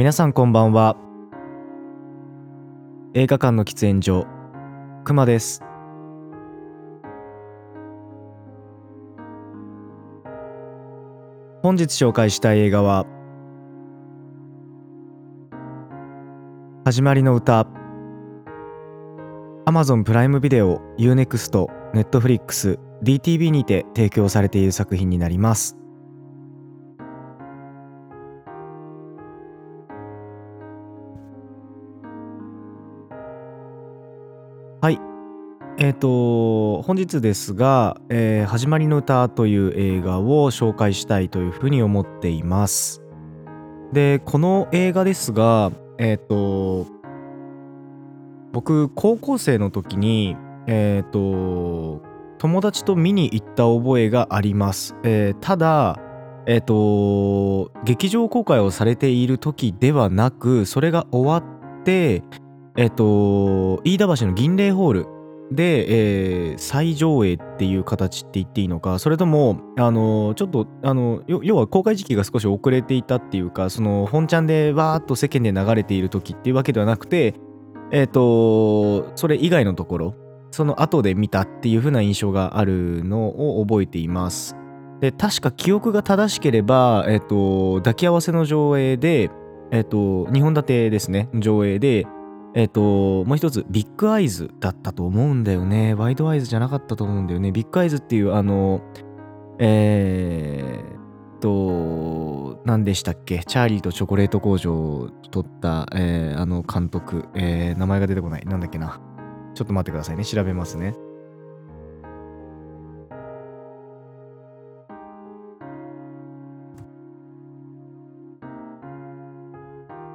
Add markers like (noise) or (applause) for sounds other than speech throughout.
皆さんこんばんは。映画館の喫煙所くまです。本日紹介したい映画は始まりの歌 Amazon プライムビデオ UNEXT Netflix DTV にて提供されている作品になります。えっ、ー、と本日ですが、えー、始まりの歌」という映画を紹介したいというふうに思っていますでこの映画ですがえっ、ー、と僕高校生の時にえっ、と友達と見に行った覚えがあります。えー、ただ、えっ、と、劇場公開をされている時ではなく、それが終わって、えっ、と、飯田橋の銀霊ホールで、えー、再上映っていう形って言っていいのか、それとも、あの、ちょっと、あの、要は公開時期が少し遅れていたっていうか、その、本ちゃんでわーっと世間で流れている時っていうわけではなくて、えっ、と、それ以外のところ、その後で見たっていう風な印象があるのを覚えています。で、確か記憶が正しければ、えっと、抱き合わせの上映で、えっと、2本立てですね、上映で、えっと、もう一つ、ビッグアイズだったと思うんだよね。ワイドアイズじゃなかったと思うんだよね。ビッグアイズっていう、あの、えー、と、何でしたっけ？チャーリーとチョコレート工場を撮った、えー、あの監督、えー、名前が出てこない。なんだっけな。ちょっと待ってくださいね。調べますね。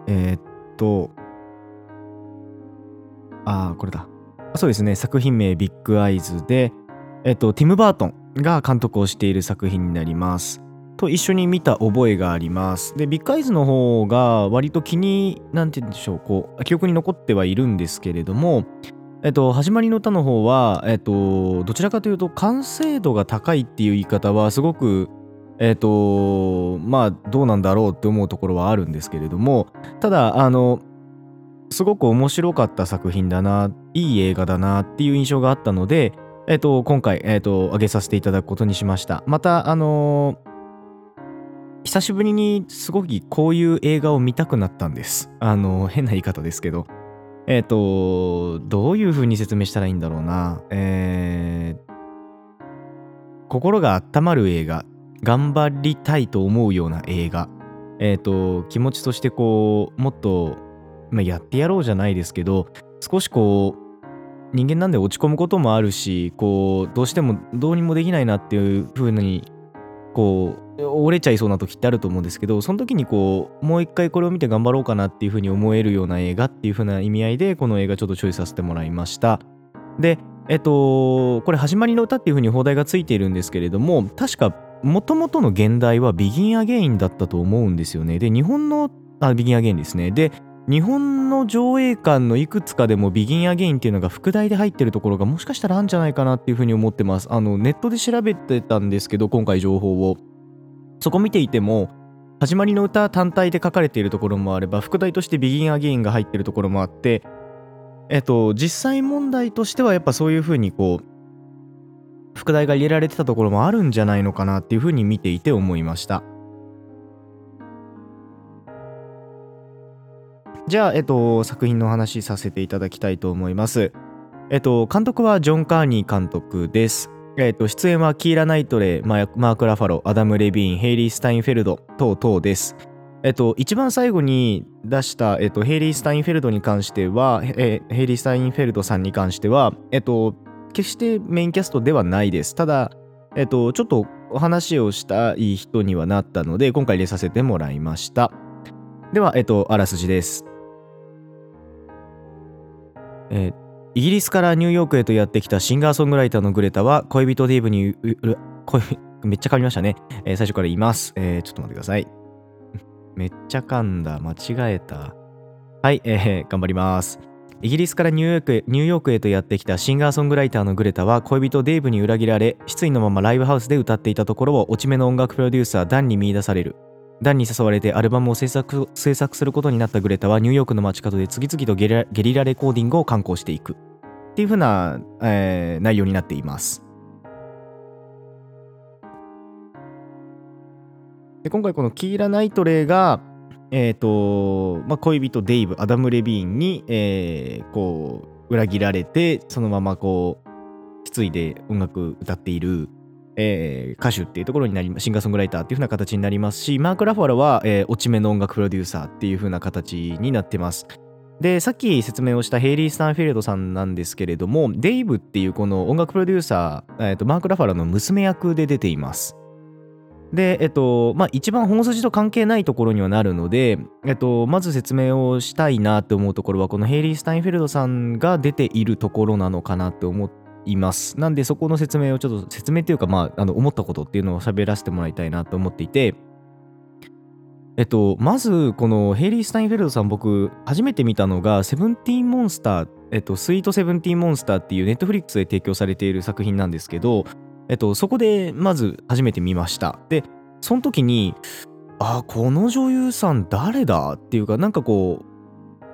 え、っと、ああ、これだ。そうですね。作品名ビッグアイズで、えっと、ティム・バートンが監督をしている作品になります。と一緒に見た覚えがあります。で、ビッグアイズの方が割と気に、なんて言うんでしょう、こう、記憶に残ってはいるんですけれども、えっと、始まりの歌の方は、えっと、どちらかというと完成度が高いっていう言い方はすごくえっとまあどうなんだろうって思うところはあるんですけれどもただあのすごく面白かった作品だないい映画だなっていう印象があったのでえっと今回えっと上げさせていただくことにしました。またあの久しぶりにすごくこういう映画を見たくなったんです。あの変な言い方ですけど。えっ、と、どういう風に説明したらいいんだろうな。えー、心が温まる映画、頑張りたいと思うような映画、えっ、ー、と、気持ちとしてこう、もっと、まあ、やってやろうじゃないですけど、少しこう、人間なんで落ち込むこともあるし、こう、どうしてもどうにもできないなっていう風に、こう、折れちゃいそうな時ってあると思うんですけどその時にこうもう一回これを見て頑張ろうかなっていう風に思えるような映画っていう風な意味合いでこの映画ちょっとチョイスさせてもらいました。でえっとこれ始まりの歌っていう風に放題がついているんですけれども確かもともとの現代はビギンアゲインだったと思うんですよね。で日本のあビギンアゲインですね。で日本の上映館のいくつかでもビギンアゲインっていうのが副題で入ってるところがもしかしたらあるんじゃないかなっていうふうに思ってます。あのネットで調べてたんですけど今回情報を。そこ見ていても始まりの歌単体で書かれているところもあれば副題として「Begin Again」が入ってるところもあってえっと実際問題としてはやっぱそういうふうにこう副題が入れられてたところもあるんじゃないのかなっていうふうに見ていて思いましたじゃあ、えっと、作品の話させていただきたいと思います。えっと、監督はジョン・カーニー監督です。えーと、出演はキーラ・ナイトレイ、マーク・ラファロ、アダム・レビーン、ヘイリー・スタインフェルド等々です。えっ、と、一番最後に出した、えっ、と、ヘイリー・スタインフェルドに関しては、え、ヘイリー・スタインフェルドさんに関しては、えっ、と、決してメインキャストではないです。ただ、えっ、と、ちょっとお話をしたい人にはなったので、今回入れさせてもらいました。では、えっ、と、あらすじです。えーイギリスからニューヨークへとやってきたシンガーソングライターのグレタは恋人ディーブに恋 (laughs) めっちゃ噛みましたね、えー、最初から言います、えー、ちょっと待ってください。(laughs) めっちゃ噛んだ。間違えた。はい、えー、頑張ります。イギリスからニューヨークニューヨークへとやってきたシンガーソングライターのグレタは恋人デイブに裏切られ失意のままライブハウスで歌っていたところを落ち目の音楽プロデューサーダンに見出される。ダンに誘われてアルバムを制作制作することになったグレタはニューヨークの街角で次々とゲリラゲリラレコーディングを刊行していく。っていう風な、えー、内容になっています。で今回このキーラ・ナイトレイがえ、ー、と、まあ、恋人デイブ、アダム・レビーンに、えー、こう、裏切られて、そのままこう、失意で音楽歌っている、えー、歌手っていうところになりシンガーソングライターっていう風な形になりますし、マーク・ラファラは、えー、落ち目の音楽プロデューサーっていう風な形になってます。で、さっき説明をしたヘイリー・スタンフィールドさんなんですけれども、デイブっていうこの音楽プロデューサー、えーとマーク・ラファラの娘役で出ています。で、えっと、まあ、一番本筋と関係ないところにはなるので、えっと、まず説明をしたいなって思うところは、このヘイリー・スタインフェルドさんが出ているところなのかなって思います。なんで、そこの説明をちょっと、説明というか、まあ、あの思ったことっていうのを喋らせてもらいたいなと思っていて、えっと、まず、このヘイリー・スタインフェルドさん、僕、初めて見たのが、セブンティーン・モンスター、えっと、スイート・セブンティーン・モンスターっていうネットフリックスで提供されている作品なんですけど、えっと、そこでまず初めて見ました。で、その時に、あ、この女優さん誰だっていうか、なんかこ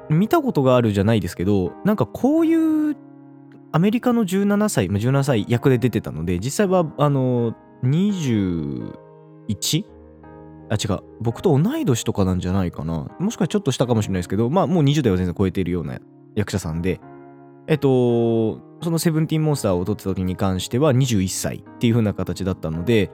う、見たことがあるじゃないですけど、なんかこういうアメリカの17歳、17歳役で出てたので、実際は、あの、21? あ、違う。僕と同い年とかなんじゃないかな。もしかしたらちょっと下かもしれないですけど、まあもう20代は全然超えているような役者さんで、えっと、そのセブンティーンモンスターを撮った時に関しては21歳っていう風な形だったので、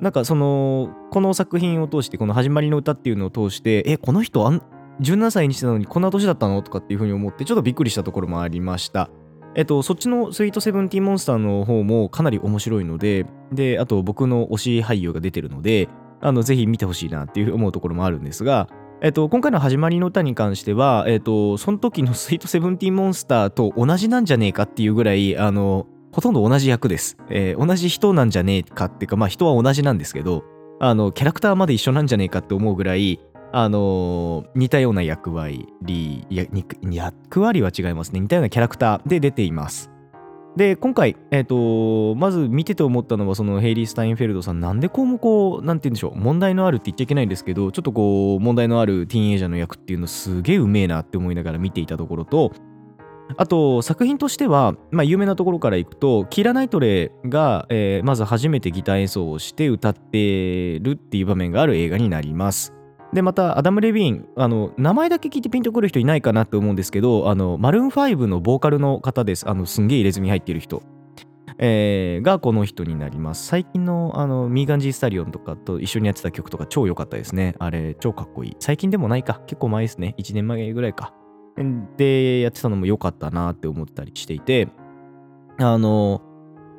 なんかそのこの作品を通してこの「始まりの歌」っていうのを通してえこの人あん17歳にしてたのにこんな年だったの？とかっていうふうに思ってちょっとびっくりしたところもありました。えっと、そっちのスイートセブンティーモンスターの方もかなり面白いので、で、あと僕の推し俳優が出てるので、あの、ぜひ見てほしいなっていう思うところもあるんですが、えっと、今回の始まりの歌に関しては、えっと、その時のスイートセブンティーモンスターと同じなんじゃねえかっていうぐらい、あの、ほとんど同じ役です。えー、同じ人なんじゃねえかっていうか、まあ人は同じなんですけど、あの、キャラクターまで一緒なんじゃねえかって思うぐらい、あの、似たような役割、や役割は違いますね。似たようなキャラクターで出ています。で、今回、えっ、ー、と、まず見てて思ったのは、そのヘイリー・スタインフェルドさん、なんでこうもこう、なんて言うんでしょう、問題のあるって言っちゃいけないんですけど、ちょっとこう、問題のあるティーンエイジャーの役っていうのすげえうめえなって思いながら見ていたところと、あと作品としては、まあ、有名なところからいくとキラ・ナイトレイが、えー、まず初めてギター演奏をして歌ってるっていう場面がある映画になります。でまたアダム・レビーンあの名前だけ聞いてピンとくる人いないかなって思うんですけどあのマルーン5のボーカルの方です。あのすんげえ入れ墨入っている人、えー、がこの人になります。最近のあのミーガン・ジー・スタリオンとかと一緒にやってた曲とか超良かったですね。あれ超かっこいい。最近でもないか。結構前ですね。1年前ぐらいか。でやってたのも良かったなって思ったりしていて。あの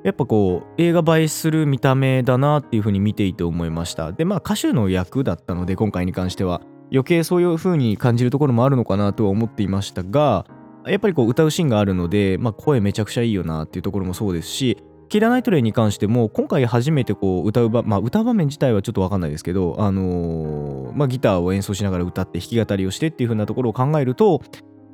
やっぱこう映画映えする見た目だなっていう風に見ていて思いました。でまあ歌手の役だったので今回に関しては。余計そういう風に感じるところもあるのかなとは思っていましたがやっぱりこう歌うシーンがあるので、まあ、声めちゃくちゃいいよなっていうところもそうですしキラナイトレイに関しても今回初めてこう歌う場、まあ、歌う場面自体はちょっと分かんないですけど、あのー、まあ、ギターを演奏しながら歌って弾き語りをしてっていう風なところを考えると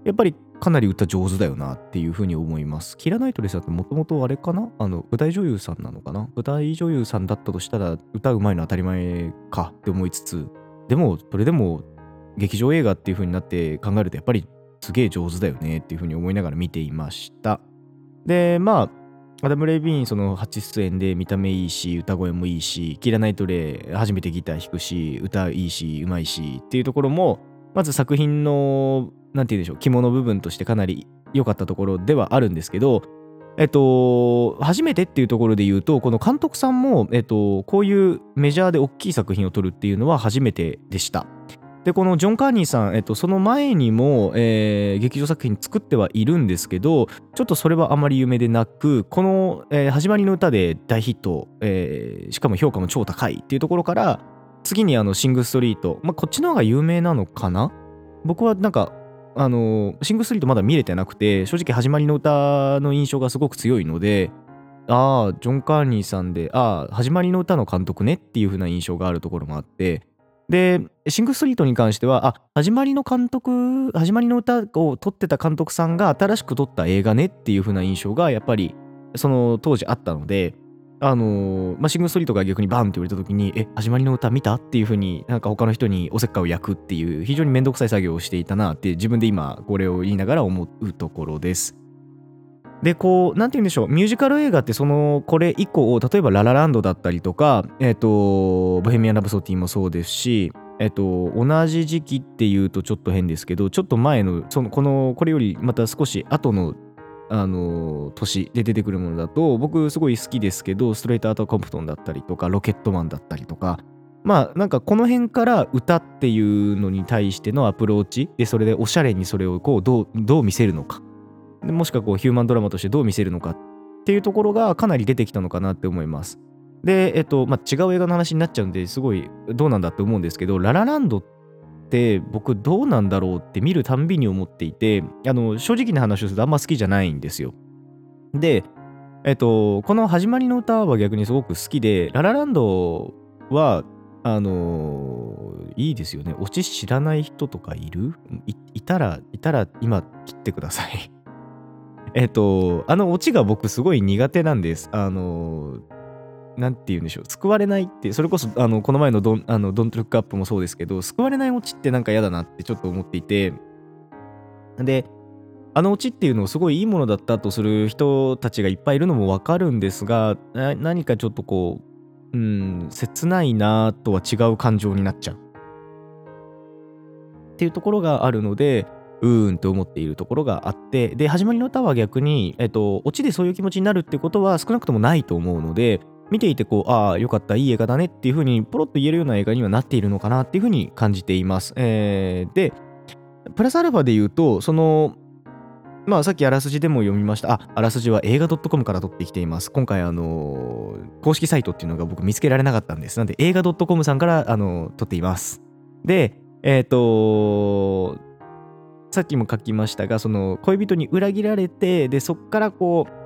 やっぱりかなり歌上手だよなっていう風に思います。キラナイトレスだってもともとあれかな？あの舞台女優さんなのかな？舞台女優さんだったとしたら歌うまいの当たり前かって思いつつでもそれでも劇場映画っていう風になって考えるとやっぱりすげえ上手だよねっていう風に思いながら見ていました。でまあアダム・レイビーンその初出演で見た目いいし歌声もいいしキラナイトレイ初めてギター弾くし歌いいしうまいしっていうところもまず作品の何て言うんでしょう肝の部分としてかなり良かったところではあるんですけどえっと、初めてっていうところで言うと、この監督さんも、えっと、こういうメジャーで大きい作品を撮るっていうのは初めてでした。でこのジョン・カーニーさん、えっと、その前にも、えー、劇場作品作ってはいるんですけどちょっとそれはあまり有名でなくこの、えー、始まりの歌で大ヒット、えー、しかも評価も超高いっていうところから次にあのシング・ストリート、まあ、こっちの方が有名なのかな？僕はなんかあのシング・スリートまだ見れてなくて正直始まりの歌の印象がすごく強いのでああジョン・カーニーさんでああ始まりの歌の監督ねっていう風な印象があるところもあってで、シング・スリートに関しては、あ、始まりの監督、始まりの歌を撮ってた監督さんが新しく撮った映画ねっていう風な印象がやっぱりその当時あったので、あのまあ、シング・ストリートが逆にバンって言われた時に、え、始まりの歌見た？っていう風になんか他の人におせっかいを焼くっていう非常にめんどくさい作業をしていたなって自分で今これを言いながら思うところです。で、こう、なんて言うんでしょう、ミュージカル映画ってその、これ以降、例えばララランドだったりとか、え、ー、と、ボヘミアン・ラブソティもそうですし、えっ、ー、と、同じ時期っていうとちょっと変ですけど、ちょっと前の、その、この、これよりまた少し後のあの年で出てくるものだと僕すごい好きですけどストレートアートコンプトンだったりとかロケットマンだったりとかまあなんかこの辺から歌っていうのに対してのアプローチでそれでおしゃれにそれをこうどうどう見せるのかでもしくはこうヒューマンドラマとしてどう見せるのかっていうところがかなり出てきたのかなって思います。で、えっと、まあ、違う映画の話になっちゃうんですごいどうなんだって思うんですけど、ララランドっって僕どうなんだろうって見るたんびに思っていてあの正直な話をするとあんま好きじゃないんですよ。でえっとこの始まりの歌は逆にすごく好きでララランドはあのいいですよね。オチ知らない人とかいる？いたら、いたら今切ってください (laughs) えっと、あのオチが僕すごい苦手なんです。あのなんて言うんでしょう、救われないって、それこそ、あの、この前のドン、あの、ドントルックアップもそうですけど、救われないオチってなんか嫌だなってちょっと思っていて、で、あのオチっていうのをすごいいいものだったとする人たちがいっぱいいるのもわかるんですが、何かちょっとこう、うん、切ないなとは違う感情になっちゃう。っていうところがあるので、うーんと思っているところがあって、で、始まりの歌は逆に、えっと、オチでそういう気持ちになるってことは少なくともないと思うので、見ていてこう、ああ、よかった、いい映画だねっていう風にポロッと言えるような映画にはなっているのかなっていう風に感じています。えー、で、プラスアルファで言うと、その、まあさっきあらすじでも読みました。あ、あらすじは映画 .com から取ってきています。今回あのー、公式サイトっていうのが僕見つけられなかったんです。なんで映画 .com さんからあのー、取っています。で、えっ、ー、とさっきも書きましたが、その恋人に裏切られて、で、そっからこう、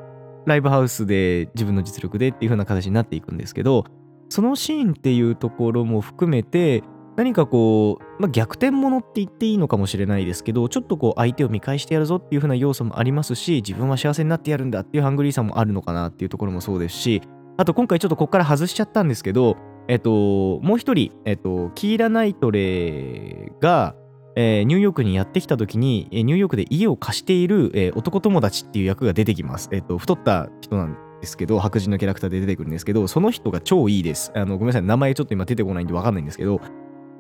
ライブハウスで自分の実力でっていう風な形になっていくんですけどそのシーンっていうところも含めて何かこう、まあ、逆転ものって言っていいのかもしれないですけどちょっとこう相手を見返してやるぞっていう風な要素もありますし自分は幸せになってやるんだっていうハングリーさもあるのかなっていうところもそうですしあと今回ちょっとここから外しちゃったんですけどえっともう一人えっとキーラ・ナイトレーがえー、ニューヨークにやってきた時に、えー、ニューヨークで家を貸している、えー、男友達っていう役が出てきます。えっ、と、太った人なんですけど、白人のキャラクターで出てくるんですけど、その人が超いいです。あのごめんなさい、名前ちょっと今出てこないんでわかんないんですけど、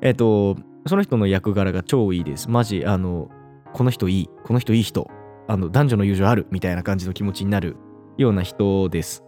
えっ、と、その人の役柄が超いいです。マジ、あの、この人いい、この人いい人、あの、男女の友情あるみたいな感じの気持ちになるような人です。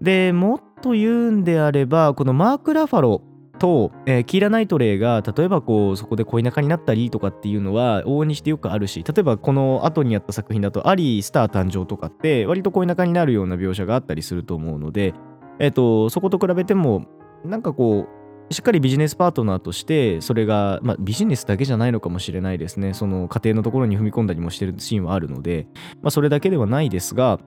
で、もっと言うんであれば、このマーク・ラファロと、えー、キーラ・ナイトレイが例えばこうそこで恋仲になったりとかっていうのは往々にしてよくあるし例えばこの後にやった作品だとアリー・スター誕生とかって割と恋仲になるような描写があったりすると思うので、えーと、そこと比べてもなんかこうしっかりビジネスパートナーとしてそれが、まあ、ビジネスだけじゃないのかもしれないですね。その家庭のところに踏み込んだりもしてるシーンはあるので、まあ、それだけではないですが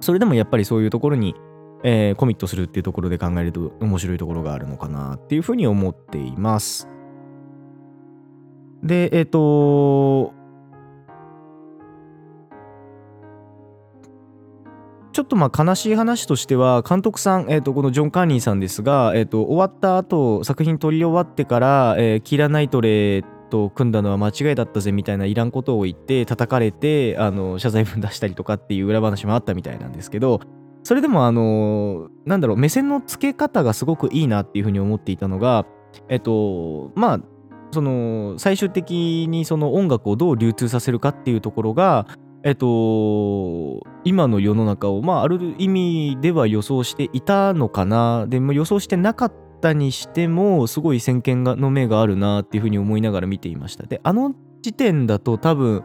それでもやっぱりそういうところにえー、コミットするっていうところで考えると面白いところがあるのかなっていうふうに思っています。で、えっ、ー、と、ちょっとまあ悲しい話としては、監督さん、えー、とこのジョン・カーニーさんですが、えー、と終わった後作品撮り終わってから、えー、キーラ・ナイトレーと組んだのは間違いだったぜみたいないらんことを言って叩かれてあの謝罪文出したりとかっていう裏話もあったみたいなんですけど、それでもあのなんだろう目線の付け方がすごくいいなっていうふうに思っていたのがえっとまあその最終的にその音楽をどう流通させるかっていうところがえっと今の世の中をまあある意味では予想していたのかな。でも予想してなかったにしてもすごい先見の目があるなっていうふうに思いながら見ていました。であの時点だと多分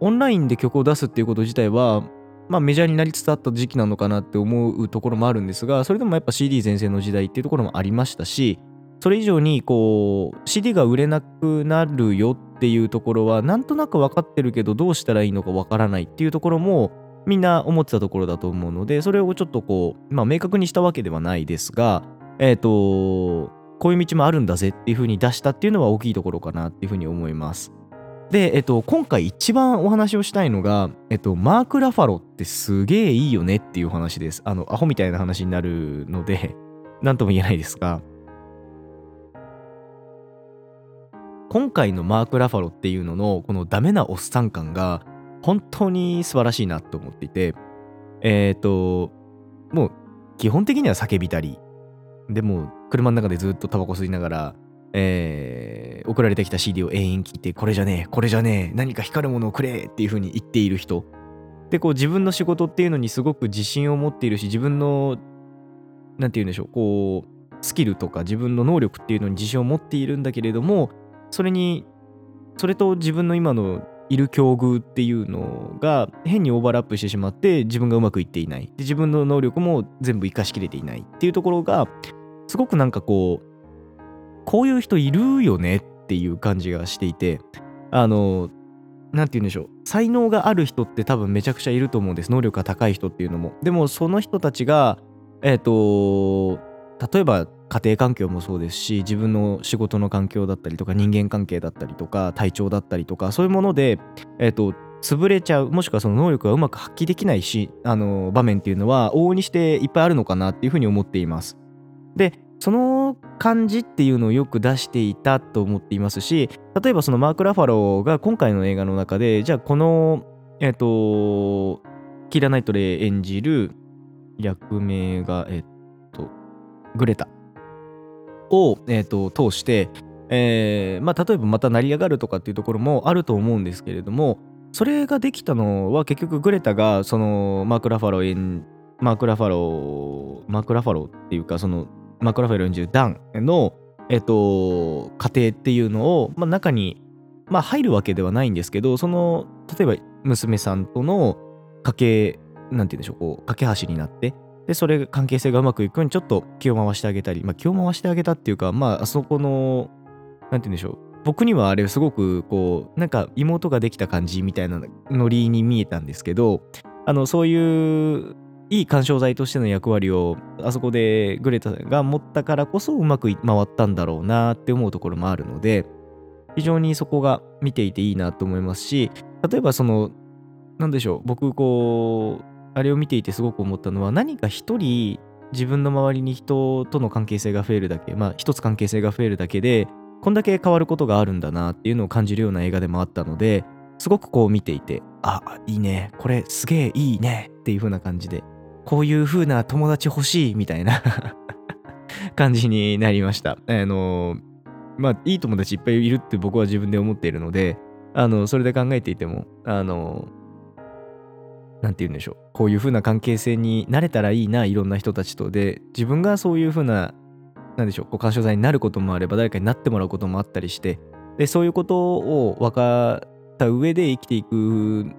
オンラインで曲を出すっていうこと自体はまあ、メジャーになりつつあった時期なのかなって思うところもあるんですがそれでもやっぱ CD 全盛の時代っていうところもありましたしそれ以上にこう CD が売れなくなるよっていうところはなんとなく分かってるけどどうしたらいいのか分からないっていうところもみんな思ってたところだと思うのでそれをちょっとこうまあ明確にしたわけではないですがえっ、ー、とこういう道もあるんだぜっていう風に出したっていうのは大きいところかなっていう風に思います。で、えっと、今回一番お話をしたいのが、えっと、マーク・ラファロってすげえいいよねっていう話です。あの、アホみたいな話になるので、(laughs) なんとも言えないですが、今回のマーク・ラファロっていうのの、このダメなおっさん感が、本当に素晴らしいなと思っていて、えっ、と、もう、基本的には叫びたり、でも、車の中でずっとタバコ吸いながら、えー、送られてきた CD を延々聞いて、これじゃねえ、これじゃねえ、何か光るものをくれっていう風に言っている人。で、こう自分の仕事っていうのにすごく自信を持っているし、自分の、なんて言うんでしょう、こう、スキルとか自分の能力っていうのに自信を持っているんだけれども、それに、それと自分の今のいる境遇っていうのが変にオーバーラップしてしまって自分がうまくいっていないで自分の能力も全部活かしきれていないっていうところがすごくなんかこうこういう人いるよねっていう感じがしていてあの何て言うんでしょう。才能がある人って多分めちゃくちゃいると思うんです。能力が高い人っていうのも。でもその人たちがえっ、ー、と例えば家庭環境もそうですし自分の仕事の環境だったりとか人間関係だったりとか体調だったりとかそういうものでえっ、ー、と潰れちゃうもしくはその能力がうまく発揮できないしあの場面っていうのは往々にしていっぱいあるのかなっていうふうに思っています。でその感じっていうのをよく出していたと思っていますし例えばそのマーク・ラファローが今回の映画の中でじゃあこのえっ、ー、とキラ・ナイトレイ演じる役名がえっ、ー、とグレタを、えーと、通して、えーまあ、例えばまた成り上がるとかっていうところもあると思うんですけれどもそれができたのは結局グレタがそのマーク・ラファローマーク・ラファローマーク・ラファローっていうかそのマーク・ラファロ演じるダンの、えっと、家庭っていうのを、まあ、中に、まあ、入るわけではないんですけど、その、例えば娘さんとの家計、なんて言うんでしょう、こう、架け橋になって、で、それ、関係性がうまくいくようにちょっと気を回してあげたり、まあ、気を回してあげたっていうか、まあ、あそこの、なんて言うんでしょう、僕にはあれすごくこうなんか妹ができた感じみたいなノリに見えたんですけどあのそういういい干渉剤としての役割をあそこでグレタが持ったからこそうまく回ったんだろうなって思うところもあるので非常にそこが見ていていいなと思いますし例えばその何でしょう僕こうあれを見ていてすごく思ったのは何か一人自分の周りに人との関係性が増えるだけまあ一つ関係性が増えるだけでこんだけ変わることがあるんだなっていうのを感じるような映画でもあったのですごくこう見ていてあいいねこれすげえいいねっていう風な感じでこういう風な友達欲しいみたいな (laughs) 感じになりました。あの、まあ、いい友達いっぱいいるって僕は自分で思っているので、あの、それで考えていても、あの、なんて言うんでしょう。こういう風な関係性になれたらいいな、いろんな人たちと。で、自分がそういう風な、なんでしょう、こう干渉剤になることもあれば、誰かになってもらうこともあったりして、で、そういうことを分かった上で生きていく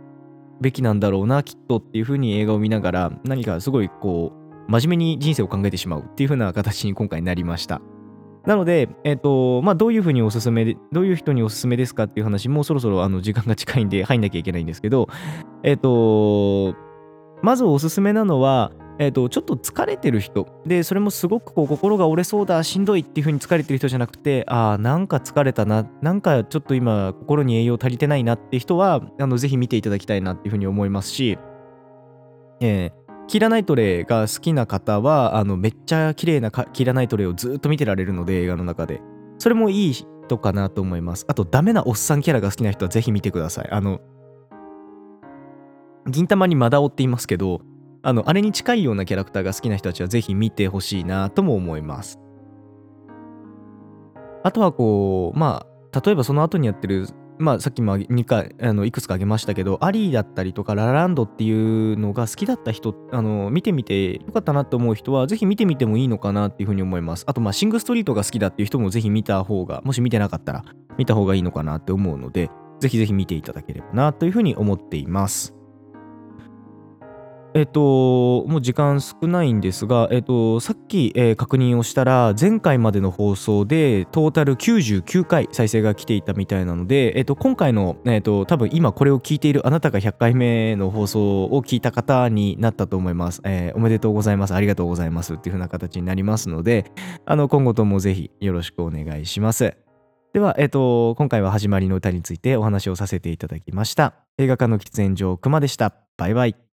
べきなんだろうなきっとっていう風に映画を見ながら何かすごいこう真面目に人生を考えてしまうっていう風な形に今回なりました。なので、えっ、ー、と、まあ、どういう風におすすめで、どういう人におすすめですかっていう話もそろそろあの時間が近いんで入んなきゃいけないんですけど、えっ、ー、と、まずおすすめなのは、え、ー、と、ちょっと疲れてる人。で、それもすごくこう心が折れそうだ、しんどいっていう風に疲れてる人じゃなくて、ああ、なんか疲れたな、なんかちょっと今心に栄養足りてないなって人は、あの、ぜひ見ていただきたいなっていう風に思いますし、えー、キラナイトレイが好きな方は、あの、めっちゃ綺麗なキラナイトレイをずっと見てられるので、映画の中で。それもいい人かなと思います。あと、ダメなおっさんキャラが好きな人はぜひ見てください。あの、銀玉にマダオって言いますけど、あの、あれに近いようなキャラクターが好きな人たちはぜひ見てほしいなとも思います。あとはこう、まあ、例えばその後にやってる、まあ、さっきも2回あのいくつか挙げましたけど、アリーだったりとかラランドっていうのが好きだった人、あの見てみてよかったなと思う人は、ぜひ見てみてもいいのかなっていうふうに思います。あと、まあ、シングストリートが好きだっていう人もぜひ見た方が、もし見てなかったら見た方がいいのかなって思うので、ぜひぜひ見ていただければなというふうに思っています。えっと、もう時間少ないんですが、えっと、さっき、えー、確認をしたら、前回までの放送でトータル99回再生が来ていたみたいなので、えっと、今回の、えっと、多分今これを聞いているあなたが100回目の放送を聞いた方になったと思います。えー、おめでとうございます。ありがとうございます。っていう風な形になりますので、あの、今後ともぜひよろしくお願いします。では、えっと、今回は始まりの歌についてお話をさせていただきました。映画館の喫煙所、熊でした。バイバイ。